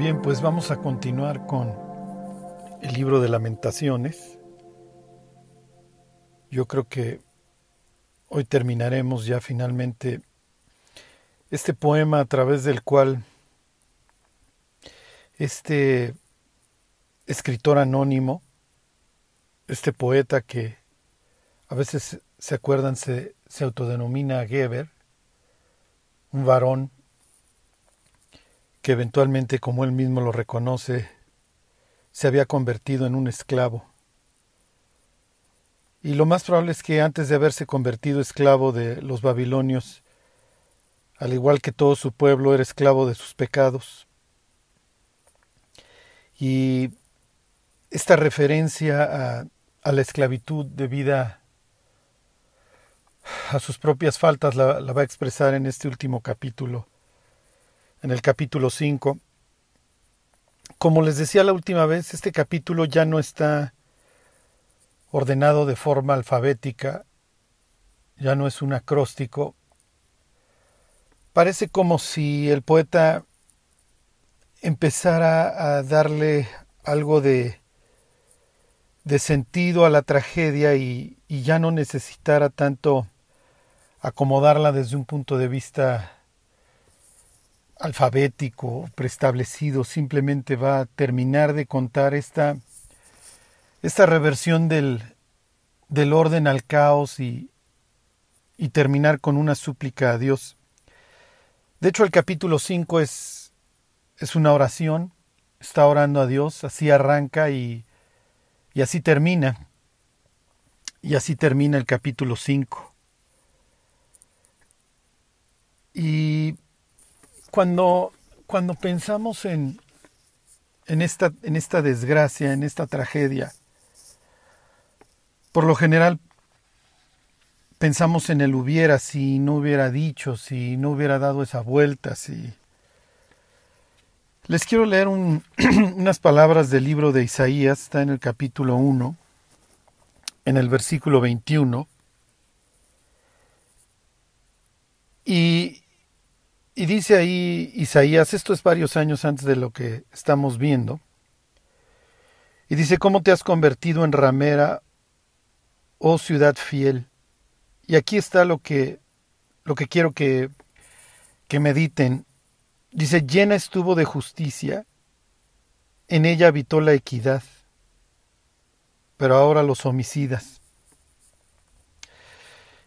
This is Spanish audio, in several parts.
Bien, pues vamos a continuar con el libro de lamentaciones. Yo creo que hoy terminaremos ya finalmente este poema a través del cual este escritor anónimo, este poeta que a veces se acuerdan, se, se autodenomina Geber, un varón que eventualmente, como él mismo lo reconoce, se había convertido en un esclavo. Y lo más probable es que antes de haberse convertido esclavo de los babilonios, al igual que todo su pueblo, era esclavo de sus pecados. Y esta referencia a, la esclavitud debida a sus propias faltas la va a expresar en este último capítulo en el capítulo 5. Como les decía la última vez, este capítulo ya no está ordenado de forma alfabética, ya no es un acróstico. Parece como si el poeta empezara a darle algo de, de sentido a la tragedia y, y ya no necesitara tanto acomodarla desde un punto de vista alfabético, preestablecido, simplemente va a terminar de contar esta, esta reversión del, del orden al caos y, y terminar con una súplica a Dios. De hecho, el capítulo 5 es, es una oración, está orando a Dios, así arranca y, y así termina. Y así termina el capítulo 5. Y cuando, cuando pensamos en, en, esta, en esta desgracia, en esta tragedia, por lo general pensamos en el hubiera si no hubiera dicho, si no hubiera dado esa vuelta, si... Les quiero leer un, unas palabras del libro de Isaías, está en el capítulo 1, en el versículo 21. Y, y dice ahí Isaías, esto es varios años antes de lo que estamos viendo, y dice, ¿cómo te has convertido en ramera, oh ciudad fiel? Y aquí está lo que, lo que quiero que, que mediten. Dice, llena estuvo de justicia, en ella habitó la equidad, pero ahora los homicidas.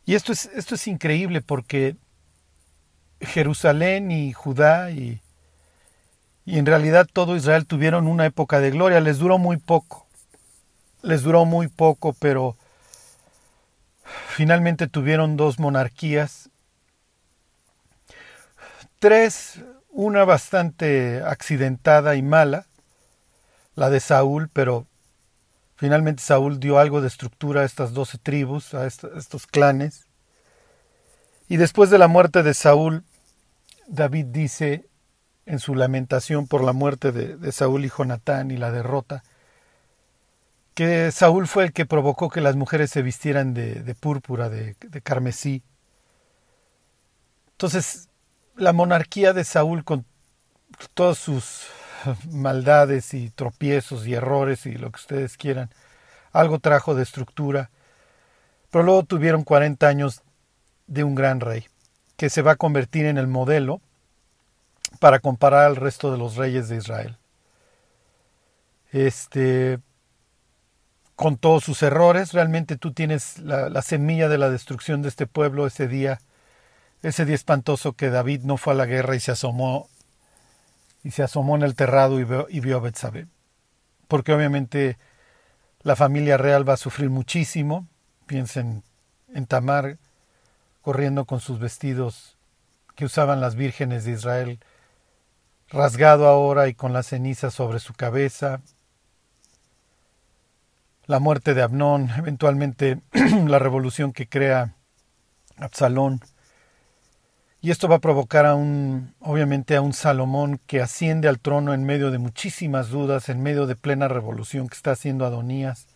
Y esto es, esto es increíble porque Jerusalén y Judá y, y en realidad todo Israel tuvieron una época de gloria. Les duró muy poco. Les duró muy poco, pero finalmente tuvieron dos monarquías. Tres, una bastante accidentada y mala, la de Saúl, pero finalmente Saúl dio algo de estructura a estas doce tribus, a estos clanes. Y después de la muerte de Saúl, David dice en su lamentación por la muerte de, Saúl y Jonatán y la derrota, que Saúl fue el que provocó que las mujeres se vistieran de, púrpura, de, de, carmesí. Entonces, la monarquía de Saúl, con todas sus maldades y tropiezos y errores y lo que ustedes quieran, algo trajo de estructura, pero luego tuvieron 40 años de un gran rey que se va a convertir en el modelo para comparar al resto de los reyes de Israel. Este, con todos sus errores, realmente tú tienes la, semilla de la destrucción de este pueblo ese día, ese día espantoso que David no fue a la guerra y se asomó y se asomó en el terrado y vio, y vio a Betsabé. Porque obviamente la familia real va a sufrir muchísimo. Piensen en Tamar, corriendo con sus vestidos que usaban las vírgenes de Israel, rasgado ahora y con la ceniza sobre su cabeza, la muerte de Abnón, eventualmente la revolución que crea Absalón. Y esto va a provocar a un, obviamente, a un Salomón que asciende al trono en medio de muchísimas dudas, en medio de plena revolución que está haciendo Adonías.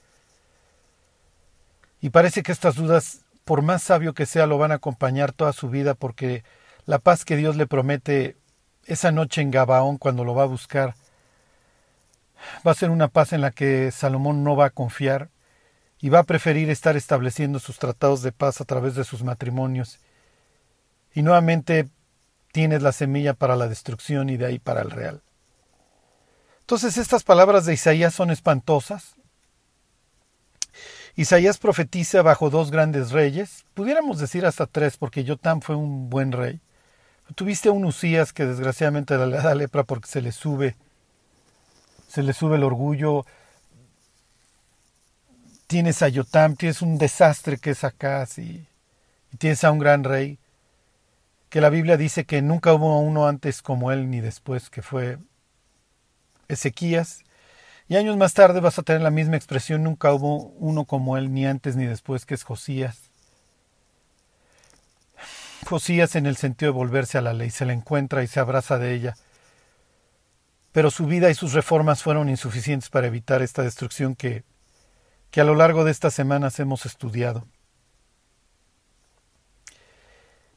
Y parece que estas dudas por más sabio que sea, lo van a acompañar toda su vida porque la paz que Dios le promete esa noche en Gabaón cuando lo va a buscar Va a ser una paz en la que Salomón no va a confiar y va a preferir estar estableciendo sus tratados de paz a través de sus matrimonios. Y nuevamente tienes la semilla para la destrucción y de ahí para el real. Entonces estas palabras de Isaías son espantosas. Isaías profetiza bajo dos grandes reyes, pudiéramos decir hasta tres, porque Jotam fue un buen rey. Tuviste un Usías que desgraciadamente le da lepra porque se le sube, se le sube el orgullo. Tienes a Yotam, tienes un desastre que es y, y tienes a un gran rey que la Biblia dice que nunca hubo uno antes como él ni después, que fue Ezequías. Y años más tarde vas a tener la misma expresión, nunca hubo uno como él ni antes ni después, que es Josías. Josías en el sentido de volverse a la ley, se la encuentra y se abraza de ella. Pero su vida y sus reformas fueron insuficientes para evitar esta destrucción que, que a lo largo de estas semanas hemos estudiado.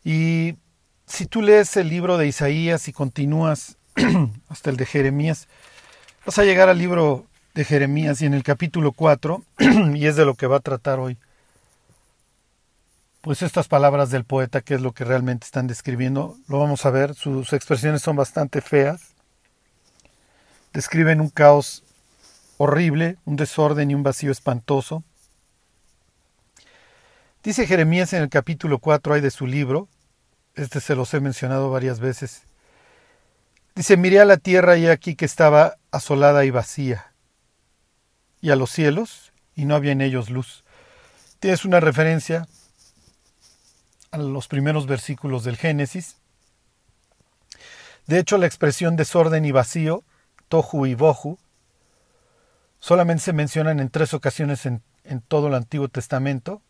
Y si tú lees el libro de Isaías y continúas hasta el de Jeremías, vas a llegar al libro de Jeremías y en el capítulo 4, y es de lo que va a tratar hoy, pues estas palabras del poeta, que es lo que realmente están describiendo, lo vamos a ver, sus expresiones son bastante feas, describen un caos horrible, un desorden y un vacío espantoso. Dice Jeremías en el capítulo 4 hay de su libro, este se los he mencionado varias veces. Dice, miré a la tierra y aquí que estaba asolada y vacía, y a los cielos, y no había en ellos luz. Tienes una referencia a los primeros versículos del Génesis. De hecho, la expresión desorden y vacío, tohu y bohu, solamente se mencionan en tres ocasiones en, en todo el Antiguo Testamento,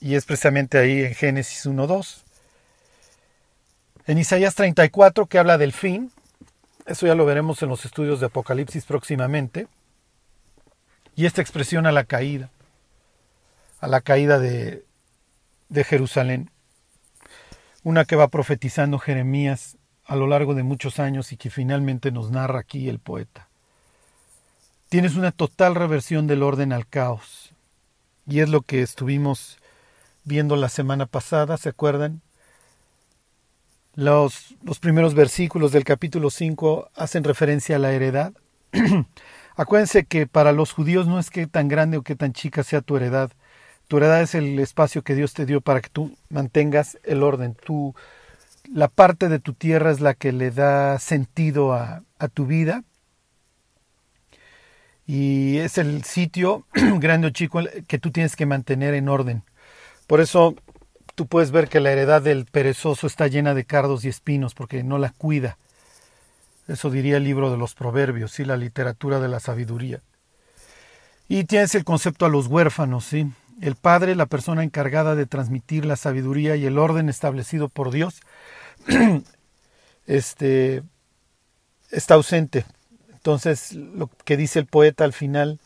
y es precisamente ahí en Génesis 1.2. En Isaías 34, que habla del fin, eso ya lo veremos en los estudios de Apocalipsis próximamente, y esta expresión a la caída, a la caída de, de Jerusalén, una que va profetizando Jeremías a lo largo de muchos años y que finalmente nos narra aquí el poeta. Tienes una total reversión del orden al caos, y es lo que estuvimos viendo la semana pasada, ¿se acuerdan? Los, primeros versículos del capítulo 5 hacen referencia a la heredad. Acuérdense que para los judíos no es que tan grande o que tan chica sea tu heredad. Tu heredad es el espacio que Dios te dio para que tú mantengas el orden. Tu, la parte de tu tierra es la que le da sentido a tu vida. Y es el sitio, grande o chico, que tú tienes que mantener en orden. Por eso tú puedes ver que la heredad del perezoso está llena de cardos y espinos porque no la cuida. Eso diría el libro de los proverbios, ¿sí? la literatura de la sabiduría. Y tienes el concepto a los huérfanos, ¿sí? El padre, la persona encargada de transmitir la sabiduría y el orden establecido por Dios, este, está ausente. Entonces, lo que dice el poeta al final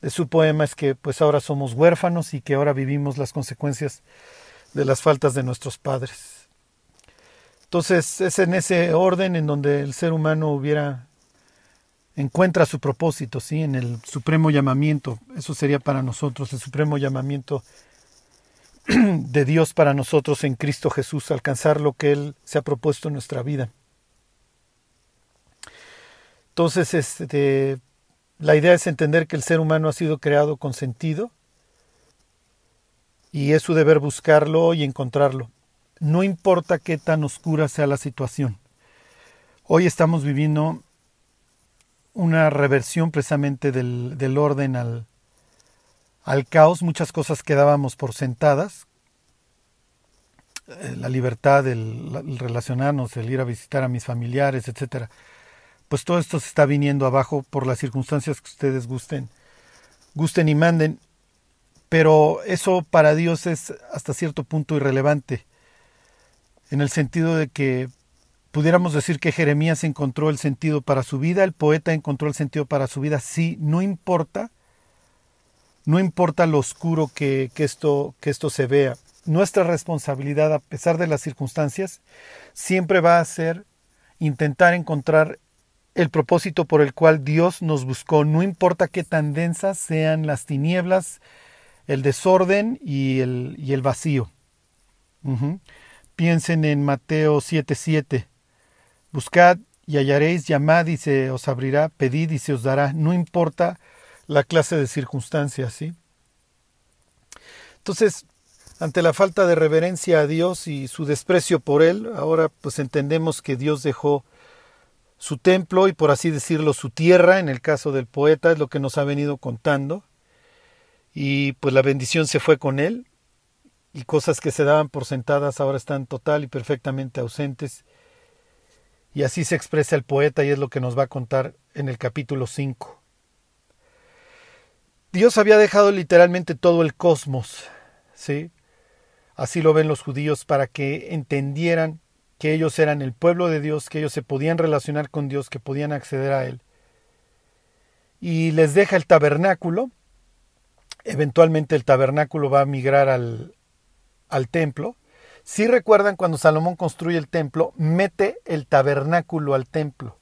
de su poema es que pues ahora somos huérfanos y que ahora vivimos las consecuencias de las faltas de nuestros padres. Entonces es en ese orden en donde el ser humano hubiera encuentra su propósito, sí, en el supremo llamamiento. Eso sería para nosotros el supremo llamamiento de Dios para nosotros en Cristo Jesús, alcanzar lo que él se ha propuesto en nuestra vida. Entonces, este, la idea es entender que el ser humano ha sido creado con sentido y es su deber buscarlo y encontrarlo. No importa qué tan oscura sea la situación. Hoy estamos viviendo una reversión precisamente del, del orden al, al caos. Muchas cosas quedábamos por sentadas. Eh, la libertad, el, el, relacionarnos, el ir a visitar a mis familiares, etcétera. Pues todo esto se está viniendo abajo por las circunstancias que ustedes gusten, gusten y manden pero eso para Dios es hasta cierto punto irrelevante, en el sentido de que pudiéramos decir que Jeremías encontró el sentido para su vida, el poeta encontró el sentido para su vida, sí, no importa, no importa lo oscuro que, que, esto, que esto se vea. Nuestra responsabilidad, a pesar de las circunstancias, siempre va a ser intentar encontrar el propósito por el cual Dios nos buscó, no importa qué tan densas sean las tinieblas, el desorden y el, y el vacío. Piensen en Mateo 7:7. Buscad y hallaréis, llamad y se os abrirá, pedid y se os dará, no importa la clase de circunstancias, ¿sí? Entonces, ante la falta de reverencia a Dios y su desprecio por él, ahora pues entendemos que Dios dejó su templo y por así decirlo su tierra, en el caso del poeta, es lo que nos ha venido contando, y pues la bendición se fue con él, y cosas que se daban por sentadas ahora están total y perfectamente ausentes, y así se expresa el poeta y es lo que nos va a contar en el capítulo 5. Dios había dejado literalmente todo el cosmos, ¿sí? Así lo ven los judíos para que entendieran que ellos eran el pueblo de Dios, que ellos se podían relacionar con Dios, que podían acceder a Él. Y les deja el tabernáculo. Eventualmente el tabernáculo va a migrar al, al templo. Si recuerdan cuando Salomón construye el templo, mete el tabernáculo al templo.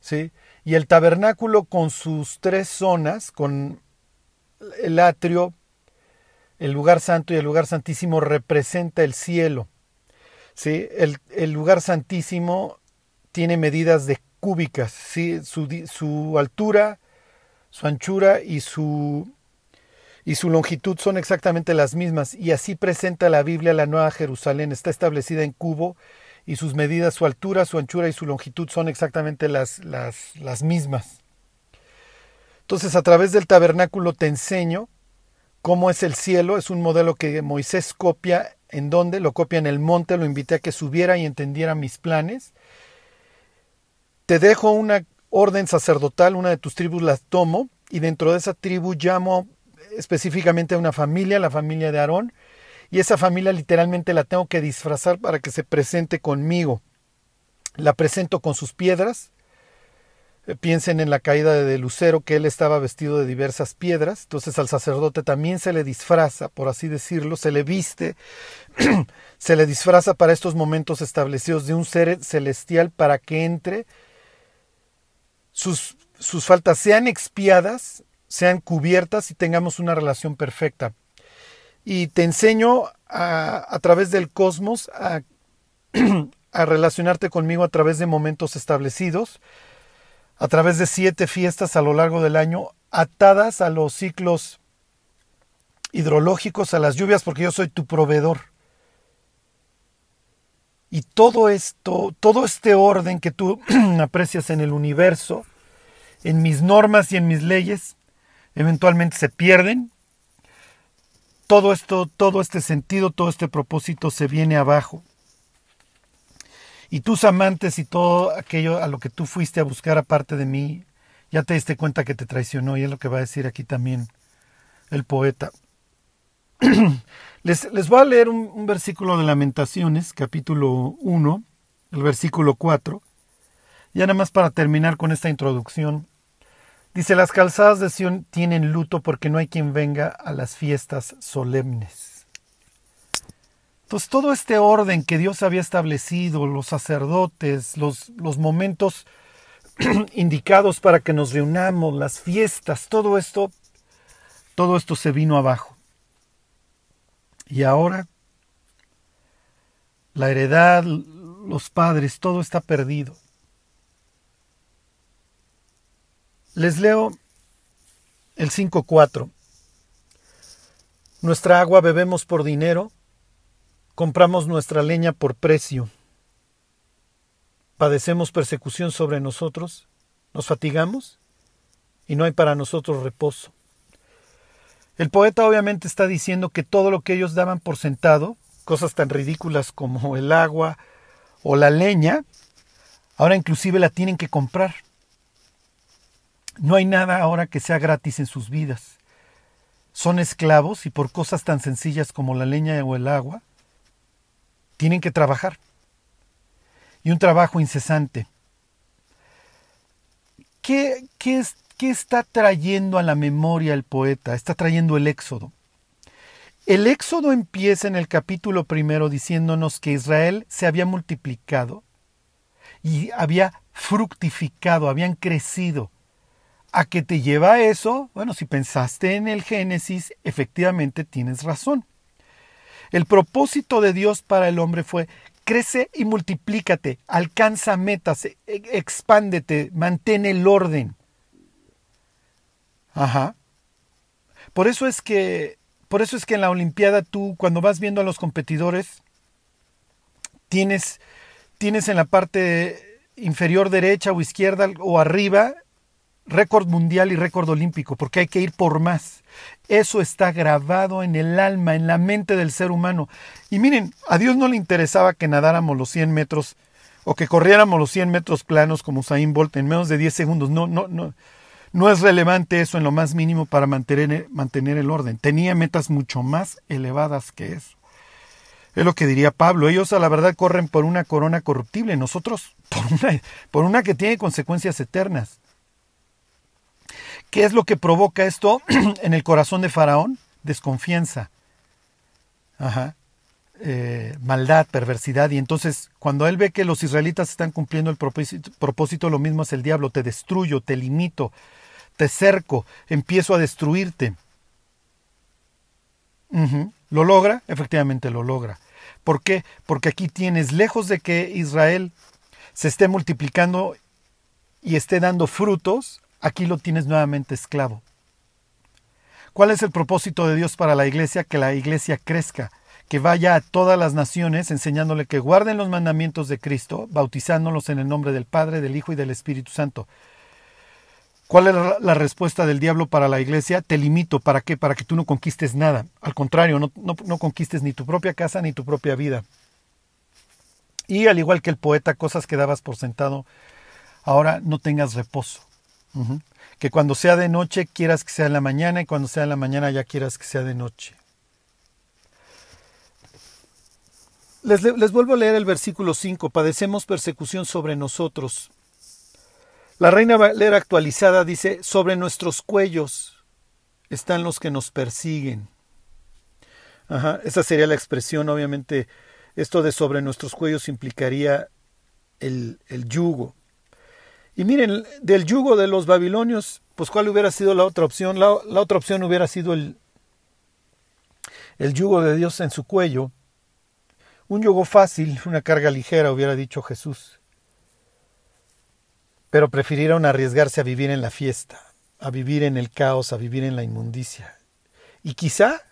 ¿Sí? Y el tabernáculo con sus tres zonas, con el atrio, el lugar santo y el lugar santísimo, representa el cielo. ¿Sí? El, el lugar santísimo tiene medidas de cúbicas, ¿sí? su, su altura, su anchura y su, y su longitud son exactamente las mismas, y así presenta la Biblia la Nueva Jerusalén, está establecida en cubo y sus medidas, su altura, su anchura y su longitud son exactamente las, las, las mismas. Entonces a través del tabernáculo te enseño cómo es el cielo, es un modelo que Moisés copia, en donde lo copia en el monte, lo invité a que subiera y entendiera mis planes. Te dejo una orden sacerdotal, una de tus tribus las tomo, y dentro de esa tribu llamo específicamente a una familia, la familia de Aarón, y esa familia literalmente la tengo que disfrazar para que se presente conmigo. La presento con sus piedras. Eh, piensen en la caída de Lucero, que él estaba vestido de diversas piedras. Entonces al sacerdote también se le disfraza, por así decirlo, se le viste, se le disfraza para estos momentos establecidos de un ser celestial para que entre, sus, sus faltas sean expiadas, sean cubiertas y tengamos una relación perfecta y te enseño a, través del cosmos a, relacionarte conmigo a través de momentos establecidos, a través de siete fiestas a lo largo del año, atadas a los ciclos hidrológicos, a las lluvias, porque yo soy tu proveedor. Y todo esto, todo este orden que tú aprecias en el universo, en mis normas y en mis leyes, eventualmente se pierden todo esto, todo este sentido, todo este propósito se viene abajo. Y tus amantes y todo aquello a lo que tú fuiste a buscar aparte de mí, ya te diste cuenta que te traicionó y es lo que va a decir aquí también el poeta. les, les, voy a leer un, un versículo de Lamentaciones, capítulo 1, el versículo 4, ya nada más para terminar con esta introducción Dice, las calzadas de Sión tienen luto porque no hay quien venga a las fiestas solemnes. Entonces todo este orden que Dios había establecido, los sacerdotes, los, los momentos indicados para que nos reunamos, las fiestas, todo esto, todo esto se vino abajo. Y ahora la heredad, los padres, todo está perdido. Les leo el 5.4. Nuestra agua bebemos por dinero, compramos nuestra leña por precio, padecemos persecución sobre nosotros, nos fatigamos y no hay para nosotros reposo. El poeta obviamente está diciendo que todo lo que ellos daban por sentado, cosas tan ridículas como el agua o la leña, ahora inclusive la tienen que comprar. No hay nada ahora que sea gratis en sus vidas. Son esclavos y por cosas tan sencillas como la leña o el agua, tienen que trabajar. Y un trabajo incesante. ¿Qué, qué, qué está trayendo a la memoria el poeta? Está trayendo el éxodo. El éxodo empieza en el capítulo primero diciéndonos que Israel se había multiplicado y había fructificado, habían crecido. ¿A qué te lleva eso? Bueno, si pensaste en el Génesis, efectivamente tienes razón. El propósito de Dios para el hombre fue crece y multiplícate, alcanza metas, e, expándete, mantén el orden. Ajá. Por eso es que por eso es que en la Olimpiada tú cuando vas viendo a los competidores tienes tienes en la parte inferior derecha o izquierda o arriba récord mundial y récord olímpico, porque hay que ir por más. Eso está grabado en el alma, en la mente del ser humano. Y miren, a Dios no le interesaba que nadáramos los 100 metros o que corriéramos los 100 metros planos como Usain Bolt en menos de 10 segundos. No, no, no. No es relevante eso en lo más mínimo para mantener, mantener el orden. Tenía metas mucho más elevadas que eso. Es lo que diría Pablo. Ellos a la verdad corren por una corona corruptible, nosotros por una, por una que tiene consecuencias eternas. ¿Qué es lo que provoca esto en el corazón de Faraón? Desconfianza. Eh, maldad, perversidad. Y entonces, cuando él ve que los israelitas están cumpliendo el propósito, propósito, lo mismo es el diablo. Te destruyo, te limito, te cerco, empiezo a destruirte. ¿Lo logra? Efectivamente lo logra. ¿Por qué? Porque aquí tienes, lejos de que Israel se esté multiplicando y esté dando frutos, aquí lo tienes nuevamente esclavo. ¿Cuál es el propósito de Dios para la iglesia? Que la iglesia crezca, que vaya a todas las naciones enseñándole que guarden los mandamientos de Cristo, bautizándolos en el nombre del Padre, del Hijo y del Espíritu Santo. ¿Cuál es la respuesta del diablo para la iglesia? Te limito. ¿Para qué? Para que tú no conquistes nada. Al contrario, no, no, conquistes ni tu propia casa ni tu propia vida. Y al igual que el poeta, cosas que dabas por sentado, ahora no tengas reposo. Que cuando sea de noche quieras que sea en la mañana y cuando sea en la mañana ya quieras que sea de noche. Les, les vuelvo a leer el versículo 5. Padecemos persecución sobre nosotros. La Reina Valera actualizada dice, sobre nuestros cuellos están los que nos persiguen. Ajá, esa sería la expresión, obviamente, esto de sobre nuestros cuellos implicaría el, el yugo. Y miren, del yugo de los babilonios, pues cuál hubiera sido la otra opción. La, otra opción hubiera sido el, el yugo de Dios en su cuello. Un yugo fácil, una carga ligera, hubiera dicho Jesús. Pero prefirieron arriesgarse a vivir en la fiesta, a vivir en el caos, a vivir en la inmundicia. Y quizá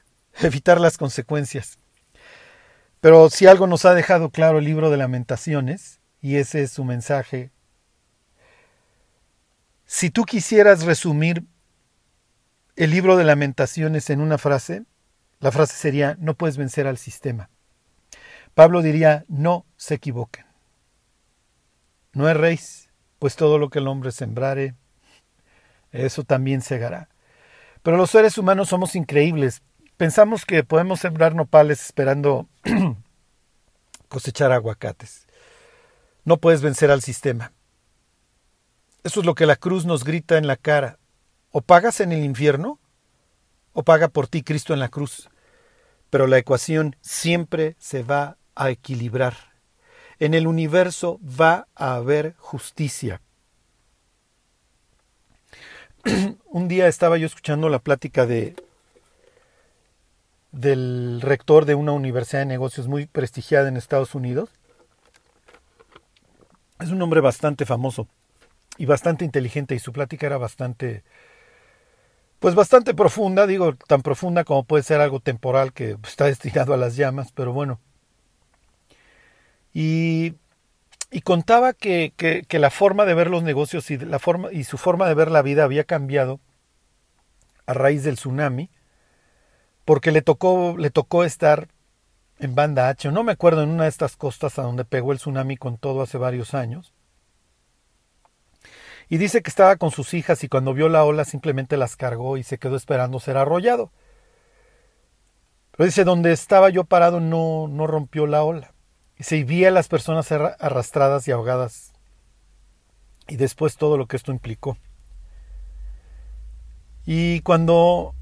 evitar las consecuencias. Pero si algo nos ha dejado claro el libro de lamentaciones, y ese es su mensaje si tú quisieras resumir el libro de lamentaciones en una frase, la frase sería, no puedes vencer al sistema. Pablo diría, no se equivoquen. No erréis, pues todo lo que el hombre sembrare, eso también segará. Pero los seres humanos somos increíbles. Pensamos que podemos sembrar nopales esperando cosechar aguacates. No puedes vencer al sistema. Eso es lo que la cruz nos grita en la cara. O pagas en el infierno, o paga por ti Cristo en la cruz. Pero la ecuación siempre se va a equilibrar. En el universo va a haber justicia. Un día estaba yo escuchando la plática de del rector de una universidad de negocios muy prestigiada en Estados Unidos. Es un hombre bastante famoso y bastante inteligente y su plática era bastante pues bastante profunda, digo, tan profunda como puede ser algo temporal que está destinado a las llamas, pero bueno. Y, y contaba que, que, la forma de ver los negocios y, la forma, y su forma de ver la vida había cambiado a raíz del tsunami, porque le tocó, le tocó estar en Banda H, no me acuerdo, en una de estas costas a donde pegó el tsunami con todo hace varios años. Y dice que estaba con sus hijas y cuando vio la ola simplemente las cargó y se quedó esperando ser arrollado. Pero dice, donde estaba yo parado no, no rompió la ola. Y se vía a las personas arrastradas y ahogadas. Y después todo lo que esto implicó. Y cuando,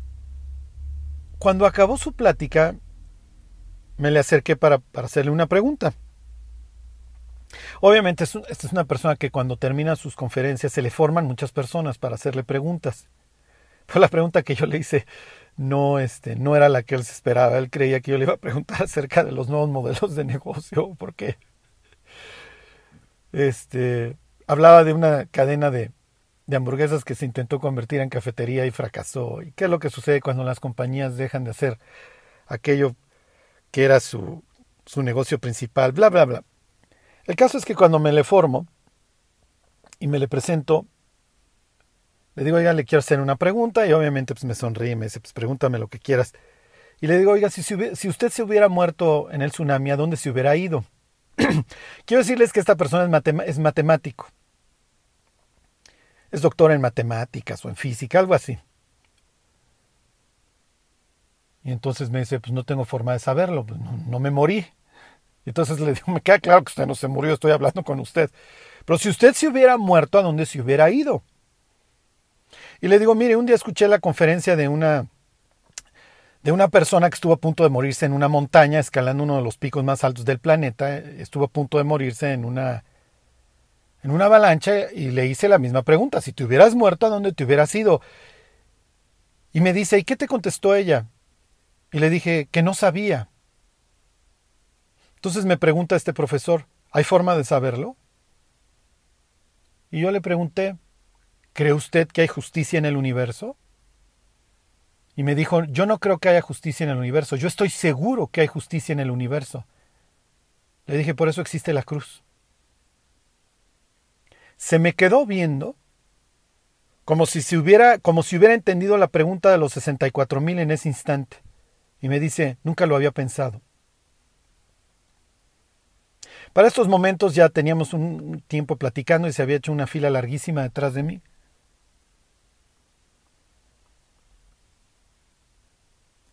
cuando acabó su plática, me le acerqué para, para hacerle una pregunta. Obviamente, esta es una persona que cuando termina sus conferencias se le forman muchas personas para hacerle preguntas. Pero la pregunta que yo le hice no, este, no era la que él se esperaba. Él creía que yo le iba a preguntar acerca de los nuevos modelos de negocio, porque este, hablaba de una cadena de, de hamburguesas que se intentó convertir en cafetería y fracasó. ¿Y qué es lo que sucede cuando las compañías dejan de hacer aquello que era su, su negocio principal? Bla, bla, bla. El caso es que cuando me le formo y me le presento, le digo, oiga, le quiero hacer una pregunta y obviamente pues me sonríe me dice, pues pregúntame lo que quieras. Y le digo, oiga, si, si usted se hubiera muerto en el tsunami, ¿a dónde se hubiera ido? quiero decirles que esta persona es, es matemático. Es doctor en matemáticas o en física, algo así. Y entonces me dice, pues no tengo forma de saberlo, pues no, no me morí. Y entonces le digo, me queda claro que usted no se murió, estoy hablando con usted. Pero si usted se hubiera muerto, ¿a dónde se hubiera ido? Y le digo, mire, un día escuché la conferencia de una de una persona que estuvo a punto de morirse en una montaña, escalando uno de los picos más altos del planeta, estuvo a punto de morirse en una en una avalancha y le hice la misma pregunta, si te hubieras muerto, ¿a dónde te hubieras ido? Y me dice, ¿y qué te contestó ella? Y le dije que no sabía. Entonces me pregunta este profesor, ¿hay forma de saberlo? Y yo le pregunté, ¿Cree usted que hay justicia en el universo? Y me dijo, yo no creo que haya justicia en el universo, yo estoy seguro que hay justicia en el universo. Le dije, por eso existe la cruz. Se me quedó viendo como si, se hubiera, como si hubiera entendido la pregunta de los 64 mil en ese instante. Y me dice, nunca lo había pensado. Para estos momentos ya teníamos un tiempo platicando y se había hecho una fila larguísima detrás de mí.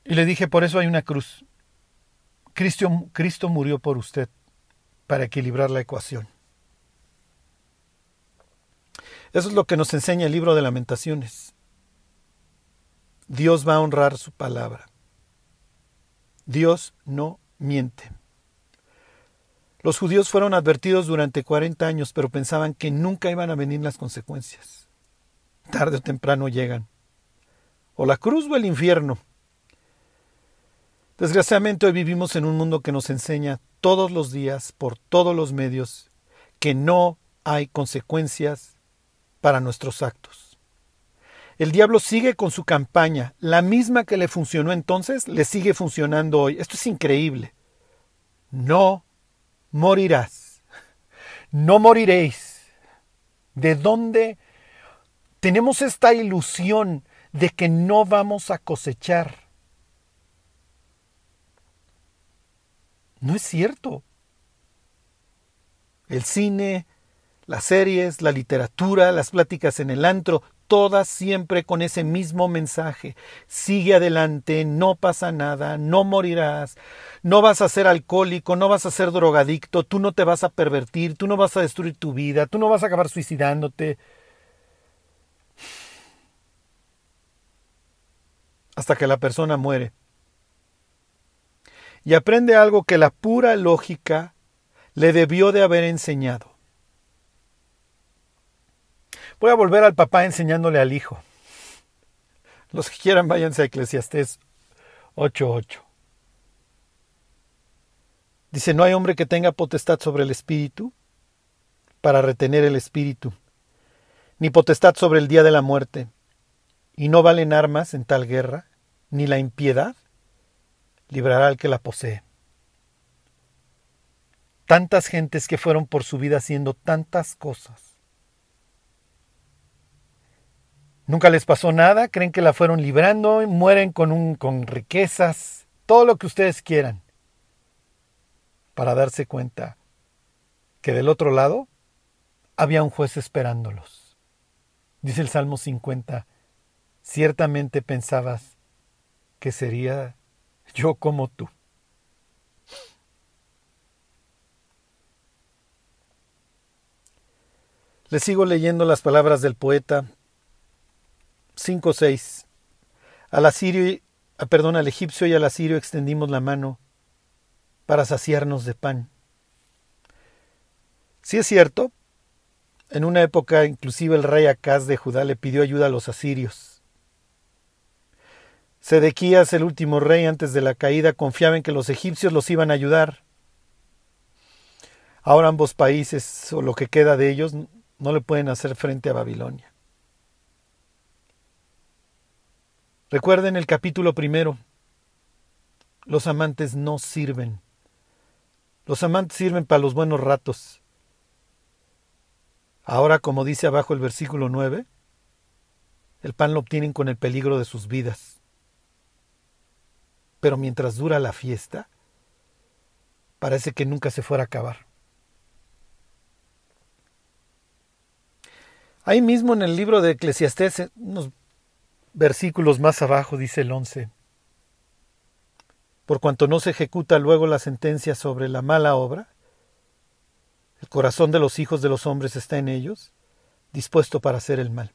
Y le dije, por eso hay una cruz. Cristo, Cristo murió por usted para equilibrar la ecuación. Eso es lo que nos enseña el libro de lamentaciones. Dios va a honrar su palabra. Dios no miente. Los judíos fueron advertidos durante 40 años, pero pensaban que nunca iban a venir las consecuencias. Tarde o temprano llegan. O la cruz o el infierno. Desgraciadamente hoy vivimos en un mundo que nos enseña todos los días, por todos los medios, que no hay consecuencias para nuestros actos. El diablo sigue con su campaña, la misma que le funcionó entonces, le sigue funcionando hoy. Esto es increíble. No morirás. No moriréis. ¿De dónde tenemos esta ilusión de que no vamos a cosechar? No es cierto. El cine, las series, la literatura, las pláticas en el antro, todas siempre con ese mismo mensaje. Sigue adelante, no pasa nada, no morirás, no vas a ser alcohólico, no vas a ser drogadicto, tú no te vas a pervertir, tú no vas a destruir tu vida, tú no vas a acabar suicidándote. Hasta que la persona muere y aprende algo que la pura lógica le debió de haber enseñado. Voy a volver al papá enseñándole al hijo. Los que quieran váyanse a Eclesiastés 8.8. Dice, no hay hombre que tenga potestad sobre el espíritu para retener el espíritu, ni potestad sobre el día de la muerte, y no valen armas en tal guerra, ni la impiedad, librará al que la posee. Tantas gentes que fueron por su vida haciendo tantas cosas. Nunca les pasó nada, creen que la fueron librando, mueren con, un, con riquezas, todo lo que ustedes quieran, para darse cuenta que del otro lado había un juez esperándolos. Dice el Salmo 50, ciertamente pensabas que sería yo como tú. Le sigo leyendo las palabras del poeta 5.6. Al asirio, ah, perdón, al egipcio y al asirio extendimos la mano para saciarnos de pan. Si es cierto, en una época inclusive el rey Acaz de Judá le pidió ayuda a los asirios. Sedequías, el último rey antes de la caída, confiaba en que los egipcios los iban a ayudar. Ahora ambos países, o lo que queda de ellos, no le pueden hacer frente a Babilonia. Recuerden el capítulo primero. Los amantes no sirven. Los amantes sirven para los buenos ratos. Ahora, como dice abajo el versículo 9, el pan lo obtienen con el peligro de sus vidas. Pero mientras dura la fiesta, parece que nunca se fuera a acabar. Ahí mismo en el libro de Eclesiastés, unos versículos más abajo, dice el 11, por cuanto no se ejecuta luego la sentencia sobre la mala obra, el corazón de los hijos de los hombres está en ellos, dispuesto para hacer el mal.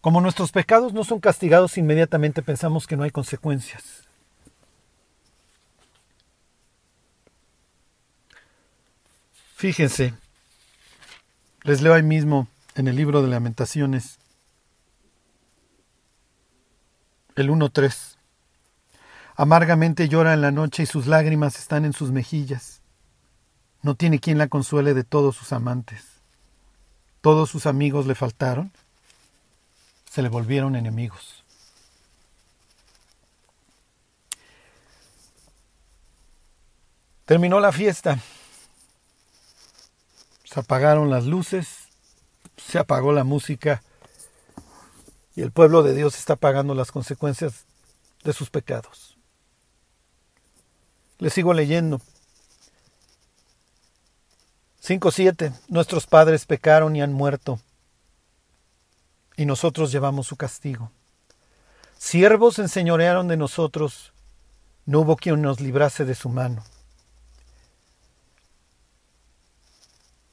Como nuestros pecados no son castigados inmediatamente, pensamos que no hay consecuencias. Fíjense, les leo ahí mismo en el libro de lamentaciones, el 1.3. Amargamente llora en la noche y sus lágrimas están en sus mejillas. No tiene quien la consuele de todos sus amantes. Todos sus amigos le faltaron, se le volvieron enemigos. Terminó la fiesta. Se apagaron las luces, se apagó la música y el pueblo de Dios está pagando las consecuencias de sus pecados. Le sigo leyendo. 5.7. Nuestros padres pecaron y han muerto, y nosotros llevamos su castigo. Siervos enseñorearon de nosotros, no hubo quien nos librase de su mano.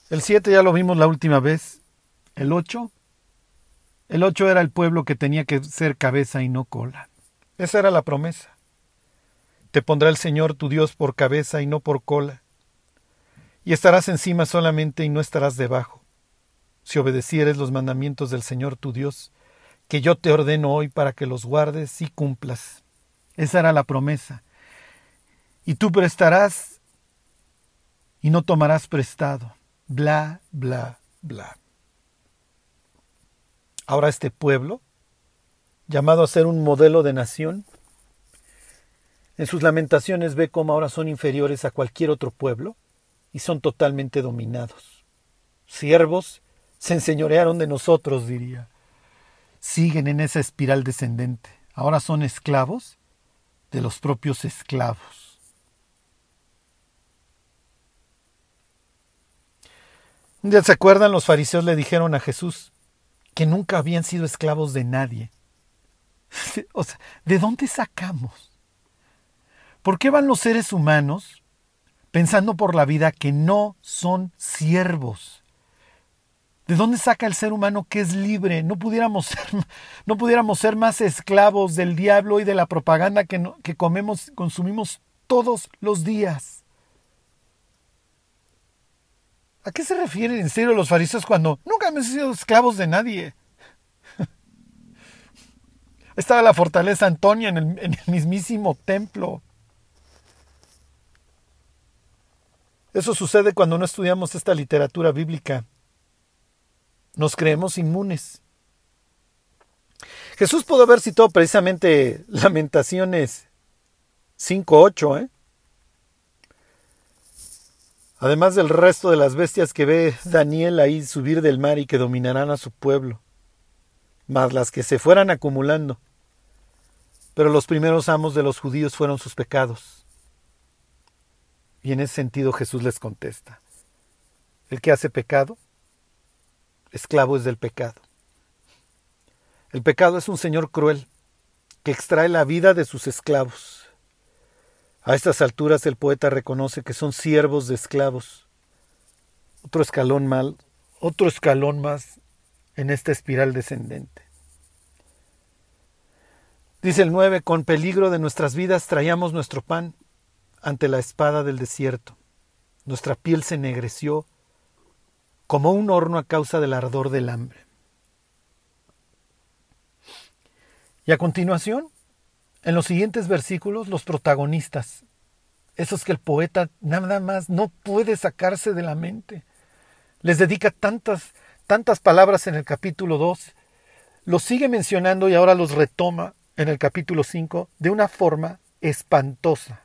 El 7 ya lo vimos la última vez. El 8. El 8 era el pueblo que tenía que ser cabeza y no cola. Esa era la promesa. Te pondrá el Señor tu Dios por cabeza y no por cola, y estarás encima solamente y no estarás debajo, si obedecieres los mandamientos del Señor tu Dios, que yo te ordeno hoy para que los guardes y cumplas. Esa era la promesa. Y tú prestarás y no tomarás prestado. Bla, bla, bla. Ahora este pueblo, llamado a ser un modelo de nación, en sus lamentaciones ve cómo ahora son inferiores a cualquier otro pueblo y son totalmente dominados. Siervos se enseñorearon de nosotros, diría. Siguen en esa espiral descendente. Ahora son esclavos de los propios esclavos. Un día se acuerdan, los fariseos le dijeron a Jesús que nunca habían sido esclavos de nadie. O sea, ¿de dónde sacamos? ¿Por qué van los seres humanos pensando por la vida que no son siervos? ¿De dónde saca el ser humano que es libre? No pudiéramos ser, no pudiéramos ser más esclavos del diablo y de la propaganda que, que comemos, consumimos todos los días. ¿A qué se refieren en serio los fariseos cuando nunca hemos sido esclavos de nadie? Estaba la fortaleza Antonia en el, en el mismísimo templo. Eso sucede cuando no estudiamos esta literatura bíblica. Nos creemos inmunes. Jesús pudo haber citado precisamente Lamentaciones 5.8, ¿eh? Además del resto de las bestias que ve Daniel ahí subir del mar y que dominarán a su pueblo, más las que se fueran acumulando. Pero los primeros amos de los judíos fueron sus pecados. Y en ese sentido Jesús les contesta, el que hace pecado, esclavo es del pecado. El pecado es un señor cruel que extrae la vida de sus esclavos. A estas alturas el poeta reconoce que son siervos de esclavos. Otro escalón mal, otro escalón más en esta espiral descendente. Dice el 9, con peligro de nuestras vidas traíamos nuestro pan ante la espada del desierto. Nuestra piel se ennegreció como un horno a causa del ardor del hambre. Y a continuación, en los siguientes versículos, los protagonistas, esos que el poeta nada más no puede sacarse de la mente. Les dedica tantas, tantas palabras en el capítulo 2, los sigue mencionando y ahora los retoma en el capítulo 5 de una forma espantosa,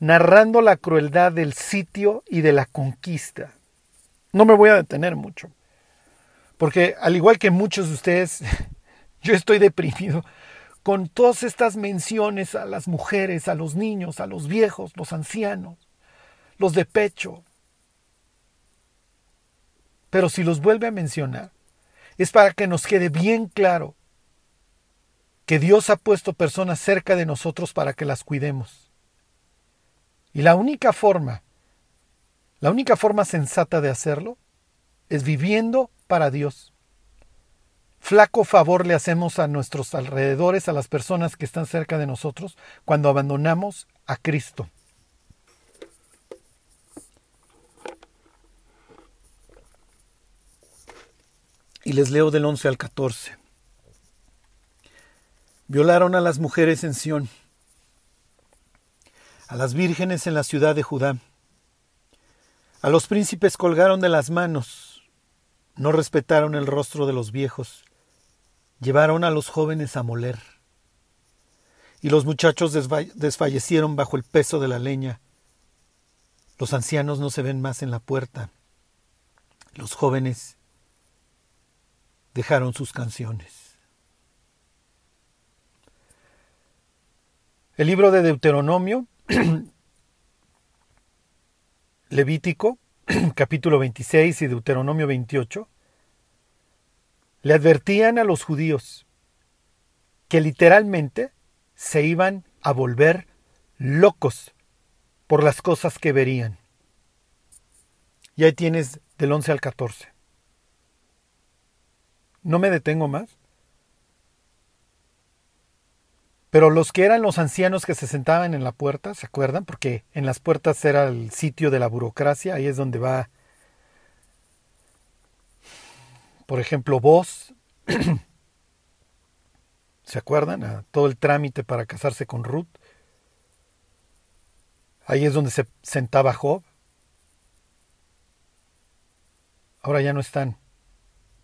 narrando la crueldad del sitio y de la conquista. No me voy a detener mucho, porque al igual que muchos de ustedes, yo estoy deprimido con todas estas menciones a las mujeres, a los niños, a los viejos, los ancianos, los de pecho. Pero si los vuelve a mencionar, es para que nos quede bien claro que Dios ha puesto personas cerca de nosotros para que las cuidemos. Y la única forma, la única forma sensata de hacerlo es viviendo para Dios. Flaco favor le hacemos a nuestros alrededores, a las personas que están cerca de nosotros, cuando abandonamos a Cristo. Y les leo del 11 al 14. Violaron a las mujeres en Sión, a las vírgenes en la ciudad de Judá. A los príncipes colgaron de las manos, no respetaron el rostro de los viejos, llevaron a los jóvenes a moler. Y los muchachos desfallecieron bajo el peso de la leña. Los ancianos no se ven más en la puerta. Los jóvenes dejaron sus canciones. El libro de Deuteronomio, Levítico, capítulo 26 y Deuteronomio 28, le advertían a los judíos que literalmente se iban a volver locos por las cosas que verían. Y ahí tienes del 11 al 14. No me detengo más. Pero los que eran los ancianos que se sentaban en la puerta, ¿se acuerdan? Porque en las puertas era el sitio de la burocracia, ahí es donde va, por ejemplo, vos, ¿se acuerdan? A todo el trámite para casarse con Ruth. Ahí es donde se sentaba Job. Ahora ya no están.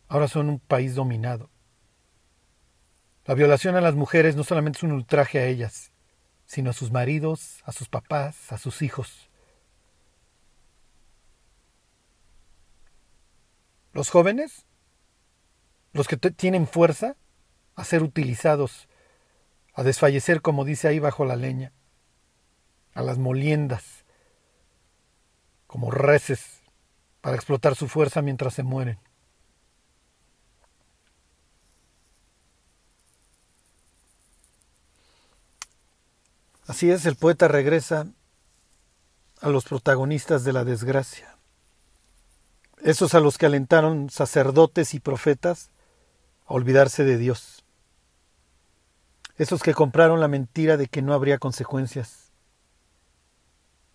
Ahora son un país dominado. La violación a las mujeres no solamente es un ultraje a ellas, sino a sus maridos, a sus papás, a sus hijos. Los jóvenes, los que tienen fuerza, a ser utilizados, a desfallecer, como dice ahí, bajo la leña, a las moliendas, como reces, para explotar su fuerza mientras se mueren. Así es, el poeta regresa a los protagonistas de la desgracia, esos a los que alentaron sacerdotes y profetas olvidarse de Dios, esos que compraron la mentira de que no habría consecuencias,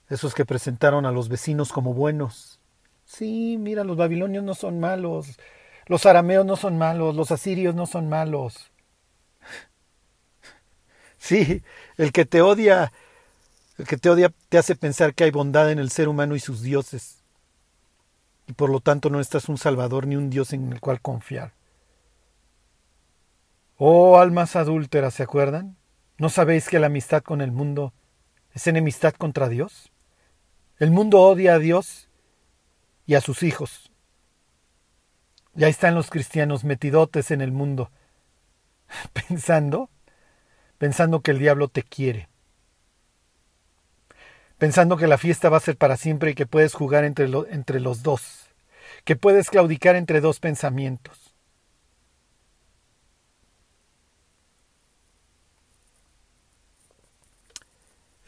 esos que presentaron a los vecinos como buenos. Sí, mira, los babilonios no son malos, los arameos no son malos, los asirios no son malos. Sí, el que te odia, el que te odia te hace pensar que hay bondad en el ser humano y sus dioses. Y por lo tanto no estás un salvador ni un dios en el cual confiar. Oh almas adúlteras, ¿se acuerdan? ¿No sabéis que la amistad con el mundo es enemistad contra Dios? El mundo odia a Dios y a sus hijos. Ya están los cristianos metidotes en el mundo, pensando pensando que el diablo te quiere, pensando que la fiesta va a ser para siempre y que puedes jugar entre, entre los dos, que puedes claudicar entre dos pensamientos.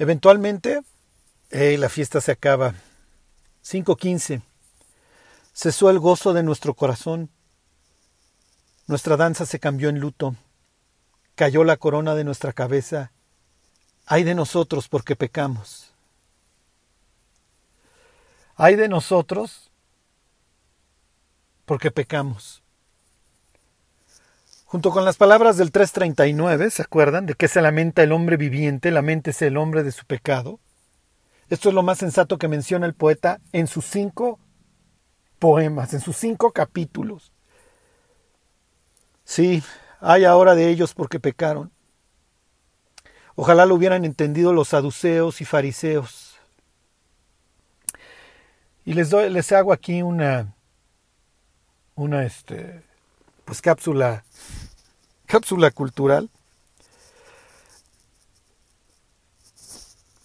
Eventualmente, la fiesta se acaba. 5.15. Cesó el gozo de nuestro corazón. Nuestra danza se cambió en luto cayó la corona de nuestra cabeza, ay de nosotros porque pecamos. Hay de nosotros porque pecamos. Junto con las palabras del 339, ¿se acuerdan? De que se lamenta el hombre viviente, lamentese el hombre de su pecado. Esto es lo más sensato que menciona el poeta en sus cinco poemas, en sus cinco capítulos. Sí, hay ahora de ellos porque pecaron. Ojalá lo hubieran entendido los saduceos y fariseos. Y les doy, les hago aquí una, una este, pues cápsula, cápsula cultural.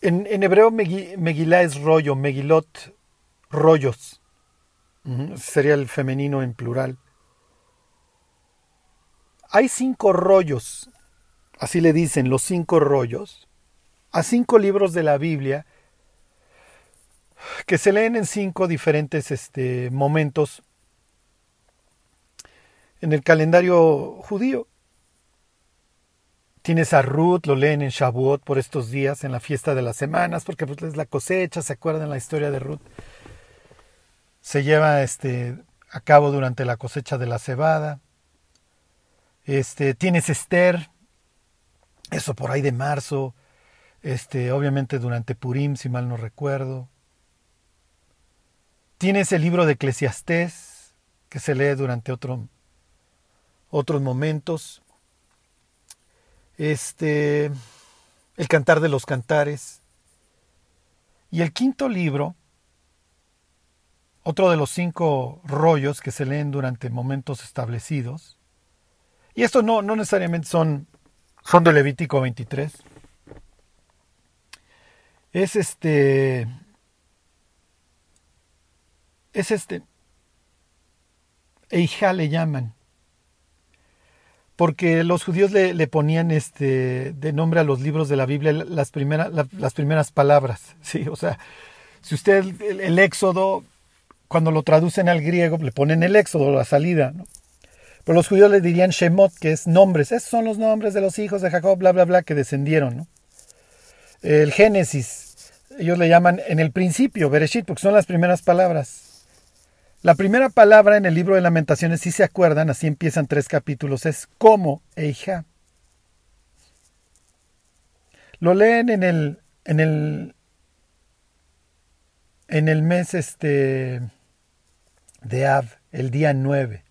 En, en hebreo Megilá es rollo, Megilot, rollos. Sería el femenino en plural. Hay cinco rollos, así le dicen, los cinco rollos, a cinco libros de la Biblia que se leen en cinco diferentes este, momentos en el calendario judío. Tienes a Ruth, lo leen en Shavuot por estos días, en la fiesta de las semanas, porque pues, es la cosecha, ¿se acuerdan la historia de Ruth? Se lleva este, a cabo durante la cosecha de la cebada. Este, tienes Esther, eso por ahí de marzo, este, obviamente durante Purim, si mal no recuerdo. Tienes el libro de Eclesiastés, que se lee durante otro, otros momentos. Este, El Cantar de los Cantares. Y el quinto libro, otro de los cinco rollos que se leen durante momentos establecidos, y estos no, no necesariamente son, son de Levítico 23, es este, es este, Eija le llaman, porque los judíos le, ponían este de nombre a los libros de la Biblia las, primeras las primeras palabras. ¿sí? O sea, si usted el, Éxodo, cuando lo traducen al griego, le ponen el Éxodo, la salida. ¿no? Pero los judíos le dirían Shemot, que es nombres. Esos son los nombres de los hijos de Jacob, bla, bla, bla, que descendieron. ¿no? El Génesis, ellos le llaman en el principio, Bereshit, porque son las primeras palabras. La primera palabra en el libro de lamentaciones, si se acuerdan, así empiezan tres capítulos, es como Eija. Lo leen en el, en el, en el mes este, de Av, el día 9.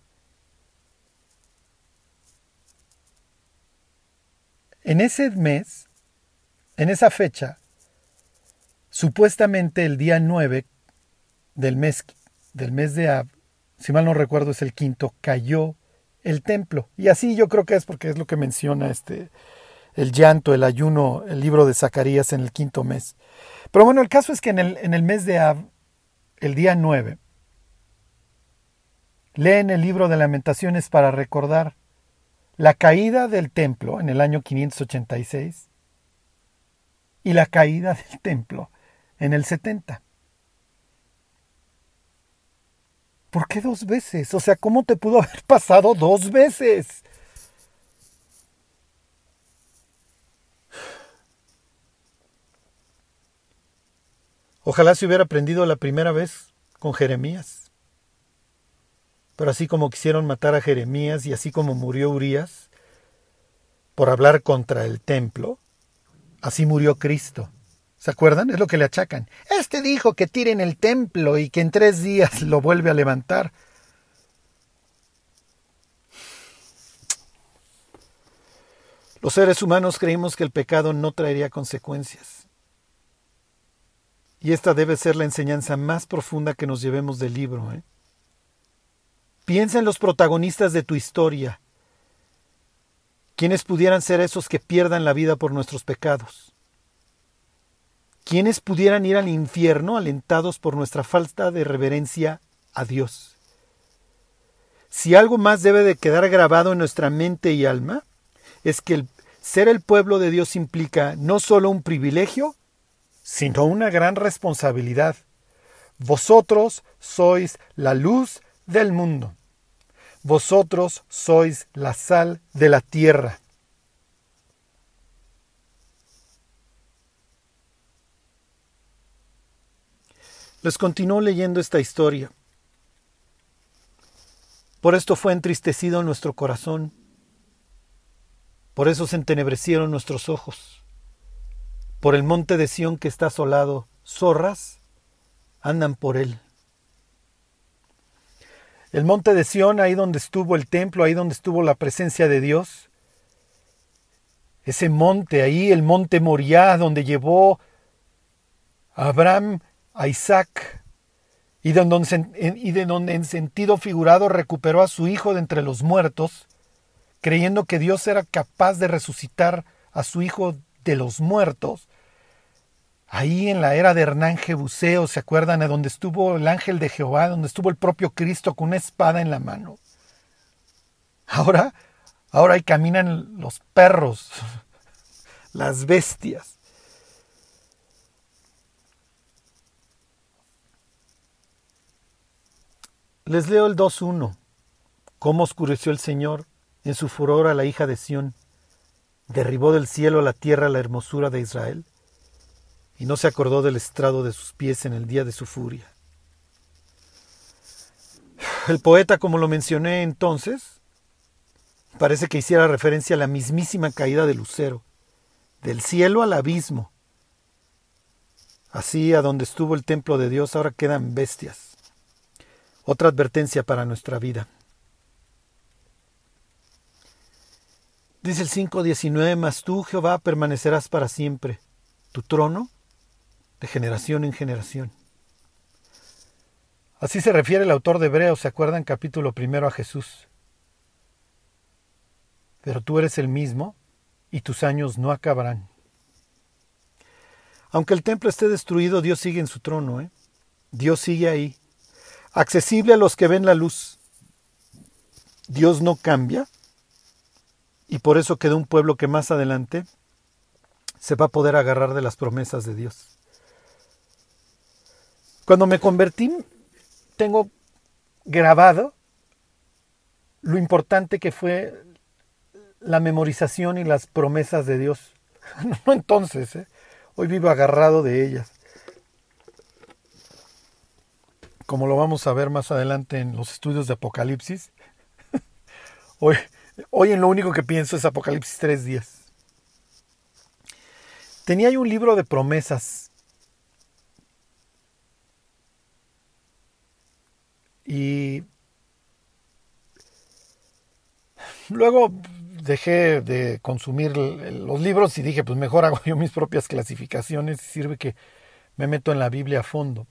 En ese mes, en esa fecha, supuestamente el día 9 del mes del mes de Ab, si mal no recuerdo es el quinto, cayó el templo. Y así yo creo que es porque es lo que menciona este el llanto, el ayuno, el libro de Zacarías en el quinto mes. Pero bueno, el caso es que en el, en el mes de Ab, el día 9, leen el libro de lamentaciones para recordar la caída del templo en el año 586 y la caída del templo en el 70. ¿Por qué dos veces? O sea, ¿cómo te pudo haber pasado dos veces? Ojalá se hubiera aprendido la primera vez con Jeremías. Pero así como quisieron matar a Jeremías y así como murió Urias por hablar contra el templo, así murió Cristo. ¿Se acuerdan? Es lo que le achacan. Este dijo que tiren el templo y que en tres días lo vuelve a levantar. Los seres humanos creímos que el pecado no traería consecuencias. Y esta debe ser la enseñanza más profunda que nos llevemos del libro. ¿eh? Piensa en los protagonistas de tu historia. ¿Quiénes pudieran ser esos que pierdan la vida por nuestros pecados? Quienes pudieran ir al infierno alentados por nuestra falta de reverencia a Dios. Si algo más debe de quedar grabado en nuestra mente y alma, es que ser el pueblo de Dios implica no solo un privilegio, sino una gran responsabilidad. Vosotros sois la luz del mundo. Vosotros sois la sal de la tierra. Les continuó leyendo esta historia. Por esto fue entristecido nuestro corazón. Por eso se entenebrecieron nuestros ojos. Por el monte de Sión que está asolado, zorras andan por él. El monte de Sión, ahí donde estuvo el templo, ahí donde estuvo la presencia de Dios. Ese monte, ahí el monte Moriah, donde llevó a Abraham, a Isaac, y de, donde, y de donde en sentido figurado recuperó a su hijo de entre los muertos, creyendo que Dios era capaz de resucitar a su hijo de los muertos, Ahí en la era de Hernán Jebuseo, ¿se acuerdan? A donde estuvo el ángel de Jehová, donde estuvo el propio Cristo con una espada en la mano. Ahora, ahora ahí caminan los perros, las bestias. Les leo el 2.1. Cómo oscureció el Señor en su furor a la hija de Sión, derribó del cielo a la tierra la hermosura de Israel y no se acordó del estrado de sus pies en el día de su furia. El poeta, como lo mencioné entonces, parece que hiciera referencia a la mismísima caída de Lucero, del cielo al abismo. Así, a donde estuvo el templo de Dios, ahora quedan bestias. Otra advertencia para nuestra vida. Dice el 5.19, mas tú, Jehová, permanecerás para siempre. Tu trono de generación en generación. Así se refiere el autor de Hebreos, ¿se acuerdan? Capítulo primero a Jesús. Pero tú eres el mismo y tus años no acabarán. Aunque el templo esté destruido, Dios sigue en su trono, ¿eh? Dios sigue ahí, accesible a los que ven la luz. Dios no cambia y por eso queda un pueblo que más adelante se va a poder agarrar de las promesas de Dios. Cuando me convertí, tengo grabado lo importante que fue la memorización y las promesas de Dios. No entonces, ¿eh? hoy vivo agarrado de ellas. Como lo vamos a ver más adelante en los estudios de Apocalipsis. Hoy, hoy en lo único que pienso es Apocalipsis 3.10. Tenía yo un libro de promesas Y luego dejé de consumir los libros y dije, pues mejor hago yo mis propias clasificaciones y sirve que me meto en la Biblia a fondo.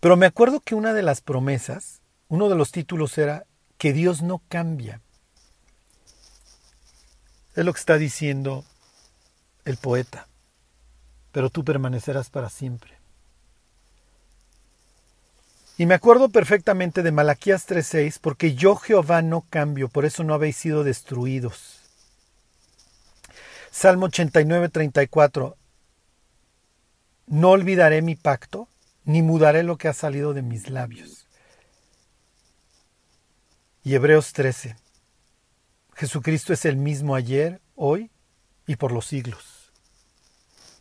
Pero me acuerdo que una de las promesas, uno de los títulos era que Dios no cambia. Es lo que está diciendo el poeta, pero tú permanecerás para siempre. Y me acuerdo perfectamente de Malaquías 3:6, porque yo Jehová no cambio, por eso no habéis sido destruidos. Salmo 89:34, no olvidaré mi pacto, ni mudaré lo que ha salido de mis labios. Y Hebreos 13, Jesucristo es el mismo ayer, hoy y por los siglos.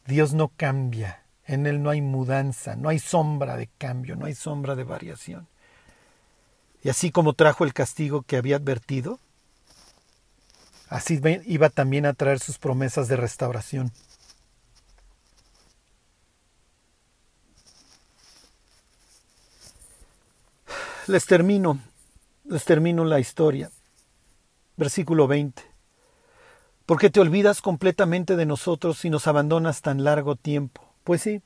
Dios no cambia. En Él no hay mudanza, no hay sombra de cambio, no hay sombra de variación. Y así como trajo el castigo que había advertido, así iba también a traer sus promesas de restauración. Les termino, les termino la historia. Versículo 20. Porque te olvidas completamente de nosotros y nos abandonas tan largo tiempo. Pues sí,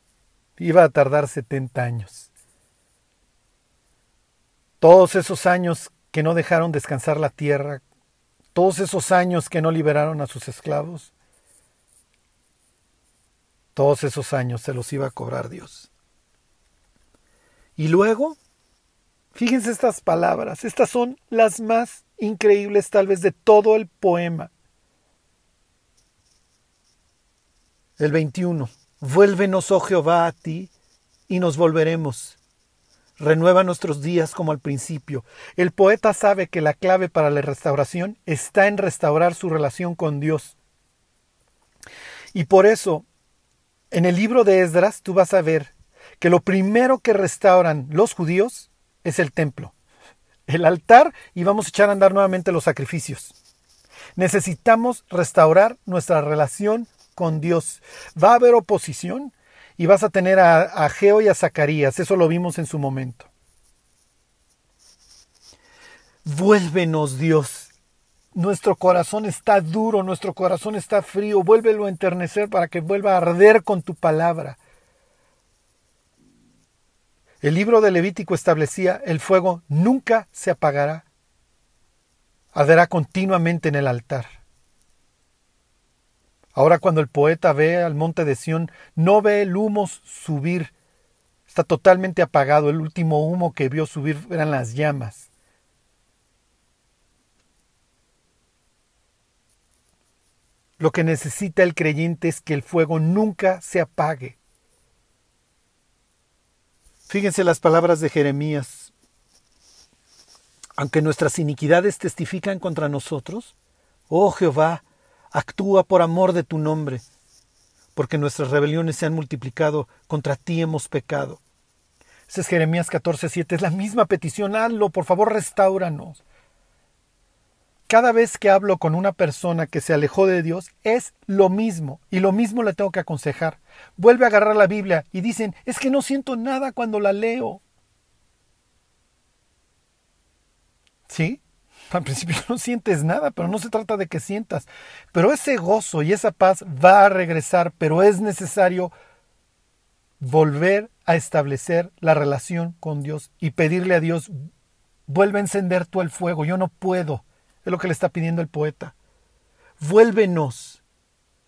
iba a tardar 70 años. Todos esos años que no dejaron descansar la tierra, todos esos años que no liberaron a sus esclavos, todos esos años se los iba a cobrar Dios. Y luego, fíjense estas palabras, estas son las más increíbles tal vez de todo el poema. El 21. Vuélvenos, oh Jehová, a ti, y nos volveremos. Renueva nuestros días como al principio. El poeta sabe que la clave para la restauración está en restaurar su relación con Dios. Y por eso, en el libro de Esdras tú vas a ver que lo primero que restauran los judíos es el templo, el altar y vamos a echar a andar nuevamente los sacrificios. Necesitamos restaurar nuestra relación con Dios. Va a haber oposición y vas a tener a, a Geo y a Zacarías, eso lo vimos en su momento. Vuélvenos Dios nuestro corazón está duro, nuestro corazón está frío, vuélvelo a enternecer para que vuelva a arder con tu palabra. El libro de Levítico establecía el fuego nunca se apagará, arderá continuamente en el altar. Ahora cuando el poeta ve al monte de Sión, no ve el humo subir, está totalmente apagado, el último humo que vio subir eran las llamas. Lo que necesita el creyente es que el fuego nunca se apague. Fíjense las palabras de Jeremías. Aunque nuestras iniquidades testifican contra nosotros, oh Jehová, actúa por amor de tu nombre, porque nuestras rebeliones se han multiplicado, contra ti hemos pecado. Ese es Jeremías 14:7, es la misma petición, hazlo, por favor, restauranos cada vez que hablo con una persona que se alejó de Dios es lo mismo y lo mismo le tengo que aconsejar. Vuelve a agarrar la Biblia y dicen, es que no siento nada cuando la leo. ¿Sí? Al principio no sientes nada, pero no se trata de que sientas. Pero ese gozo y esa paz va a regresar, pero es necesario volver a establecer la relación con Dios y pedirle a Dios, vuelve a encender tú el fuego, yo no puedo. Es lo que le está pidiendo el poeta. Vuélvenos,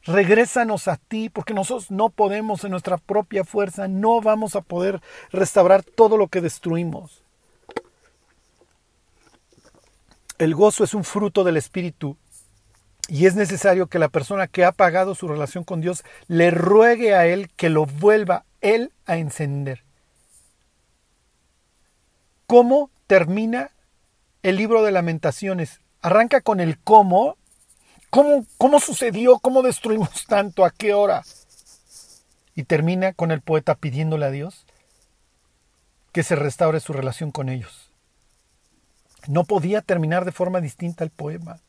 regrésanos a ti, porque nosotros no podemos en nuestra propia fuerza, no vamos a poder restaurar todo lo que destruimos. El gozo es un fruto del Espíritu y es necesario que la persona que ha pagado su relación con Dios le ruegue a Él que lo vuelva Él a encender. ¿Cómo termina el libro de lamentaciones? Arranca con el cómo. ¿Cómo, cómo sucedió? ¿Cómo destruimos tanto? ¿A qué hora? Y termina con el poeta pidiéndole a Dios que se restaure su relación con ellos. No podía terminar de forma distinta el poema.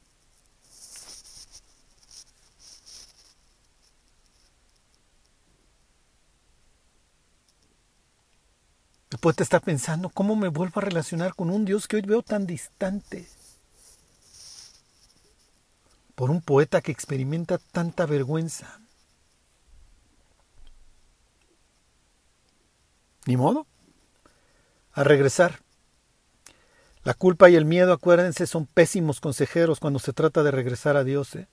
El poeta está pensando, ¿cómo me vuelvo a relacionar con un Dios que hoy veo tan distante? Por un poeta que experimenta tanta vergüenza. Ni modo. A regresar. La culpa y el miedo, acuérdense, son pésimos consejeros cuando se trata de regresar a Dios. ¿eh?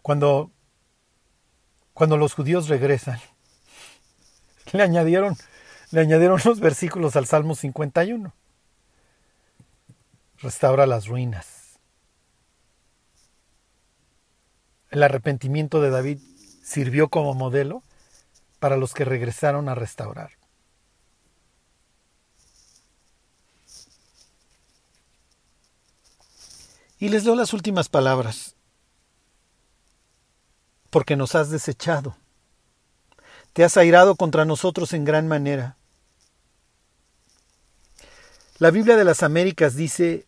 Cuando, cuando los judíos regresan, le añadieron, le añadieron los versículos al Salmo 51 restaura las ruinas. El arrepentimiento de David sirvió como modelo para los que regresaron a restaurar. Y les leo las últimas palabras. Porque nos has desechado. Te has airado contra nosotros en gran manera. La Biblia de las Américas dice,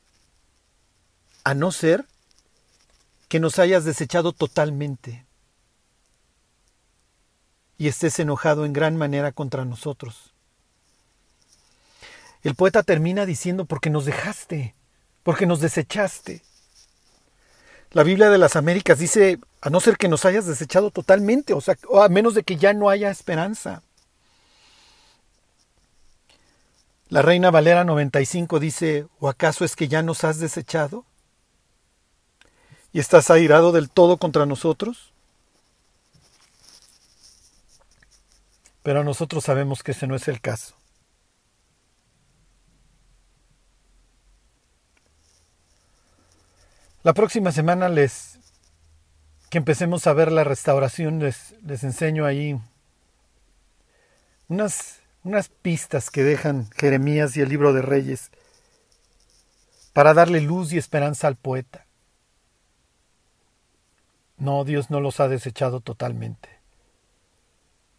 a no ser que nos hayas desechado totalmente y estés enojado en gran manera contra nosotros. El poeta termina diciendo, porque nos dejaste, porque nos desechaste. La Biblia de las Américas dice, a no ser que nos hayas desechado totalmente, o sea, a menos de que ya no haya esperanza. La Reina Valera 95 dice, ¿o acaso es que ya nos has desechado? ¿Y estás airado del todo contra nosotros? Pero nosotros sabemos que ese no es el caso. La próxima semana les que empecemos a ver la restauración les, les enseño ahí unas, unas pistas que dejan Jeremías y el libro de Reyes para darle luz y esperanza al poeta. No, Dios no los ha desechado totalmente.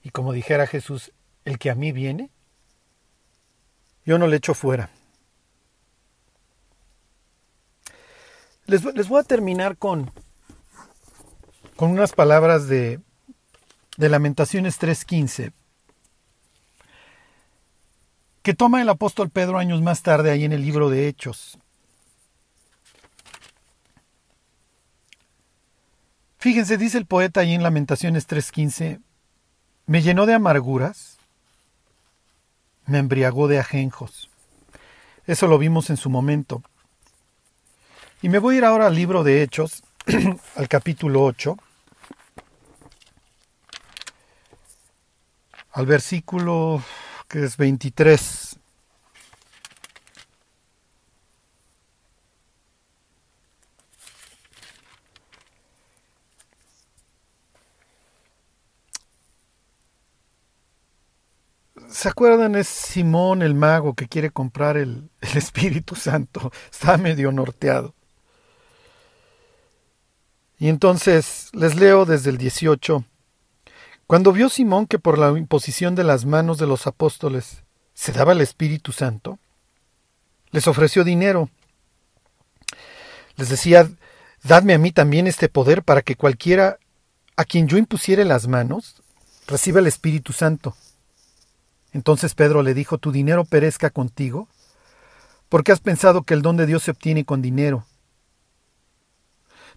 Y como dijera Jesús, el que a mí viene, yo no le echo fuera. Les, les voy a terminar con, con unas palabras de, de Lamentaciones 3.15, que toma el apóstol Pedro años más tarde ahí en el libro de Hechos. Fíjense, dice el poeta ahí en Lamentaciones 3.15, me llenó de amarguras, me embriagó de ajenjos. Eso lo vimos en su momento. Y me voy a ir ahora al libro de Hechos, al capítulo 8, al versículo que es 23. ¿Se acuerdan? Es Simón el mago que quiere comprar el, el Espíritu Santo. Está medio norteado. Y entonces les leo desde el 18. Cuando vio Simón que por la imposición de las manos de los apóstoles se daba el Espíritu Santo, les ofreció dinero. Les decía, dadme a mí también este poder para que cualquiera a quien yo impusiere las manos reciba el Espíritu Santo. Entonces Pedro le dijo, tu dinero perezca contigo, porque has pensado que el don de Dios se obtiene con dinero.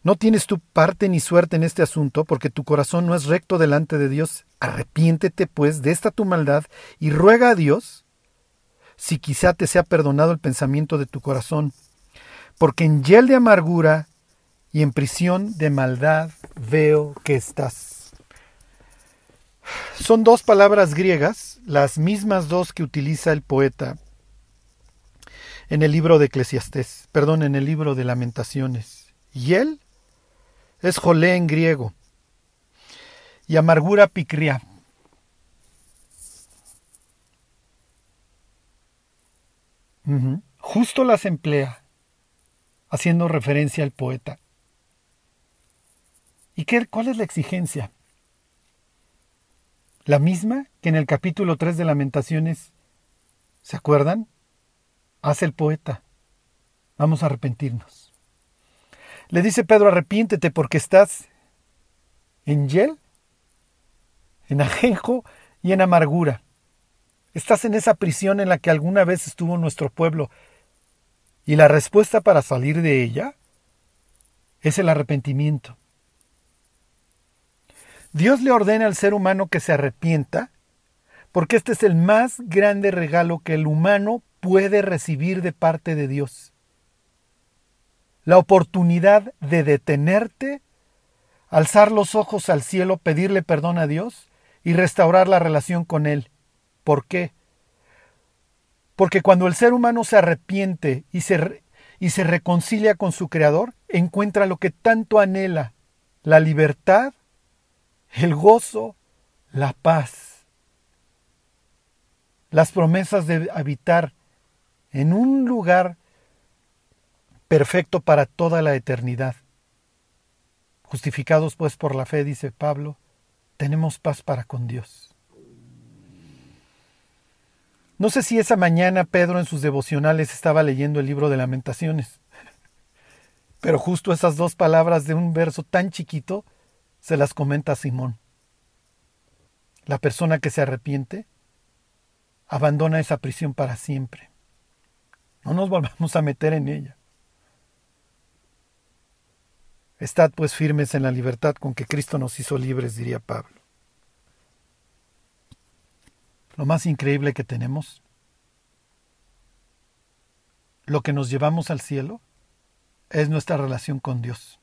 No tienes tu parte ni suerte en este asunto, porque tu corazón no es recto delante de Dios. Arrepiéntete, pues, de esta tu maldad y ruega a Dios si quizá te sea perdonado el pensamiento de tu corazón, porque en hiel de amargura y en prisión de maldad veo que estás. Son dos palabras griegas, las mismas dos que utiliza el poeta en el libro de Eclesiastés, perdón, en el libro de Lamentaciones. Hiel es jolé en griego. Y amargura picria. Justo las emplea, haciendo referencia al poeta. ¿Y qué, cuál es la exigencia? La misma que en el capítulo 3 de Lamentaciones, ¿se acuerdan? Hace el poeta. Vamos a arrepentirnos. Le dice Pedro, arrepiéntete porque estás en hiel, en ajenjo y en amargura. Estás en esa prisión en la que alguna vez estuvo nuestro pueblo. Y la respuesta para salir de ella es el arrepentimiento. Dios le ordena al ser humano que se arrepienta porque este es el más grande regalo que el humano puede recibir de parte de Dios la oportunidad de detenerte, alzar los ojos al cielo, pedirle perdón a Dios y restaurar la relación con Él. ¿Por qué? Porque cuando el ser humano se arrepiente y se, y se reconcilia con su Creador, encuentra lo que tanto anhela, la libertad, el gozo, la paz, las promesas de habitar en un lugar perfecto para toda la eternidad. Justificados pues por la fe, dice Pablo, tenemos paz para con Dios. No sé si esa mañana Pedro en sus devocionales estaba leyendo el libro de lamentaciones, pero justo esas dos palabras de un verso tan chiquito se las comenta Simón. La persona que se arrepiente abandona esa prisión para siempre. No nos volvamos a meter en ella. Estad pues firmes en la libertad con que Cristo nos hizo libres, diría Pablo. Lo más increíble que tenemos, lo que nos llevamos al cielo, es nuestra relación con Dios.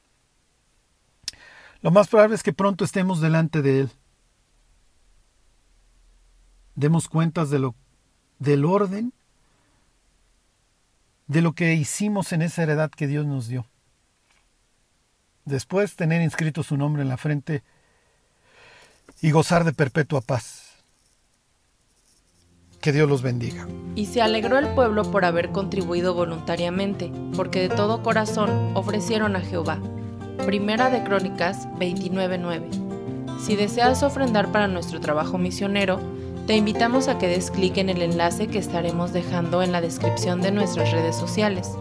Lo más probable es que pronto estemos delante de Él. Demos cuentas de lo, del orden, de lo que hicimos en esa heredad que Dios nos dio después tener inscrito su nombre en la frente y gozar de perpetua paz. Que Dios los bendiga. Y se alegró el pueblo por haber contribuido voluntariamente, porque de todo corazón ofrecieron a Jehová. Primera de Crónicas 29.9. Si deseas ofrendar para nuestro trabajo misionero, te invitamos a que des clic en el enlace que estaremos dejando en la descripción de nuestras redes sociales.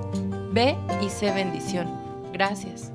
Ve y sé bendición. Gracias.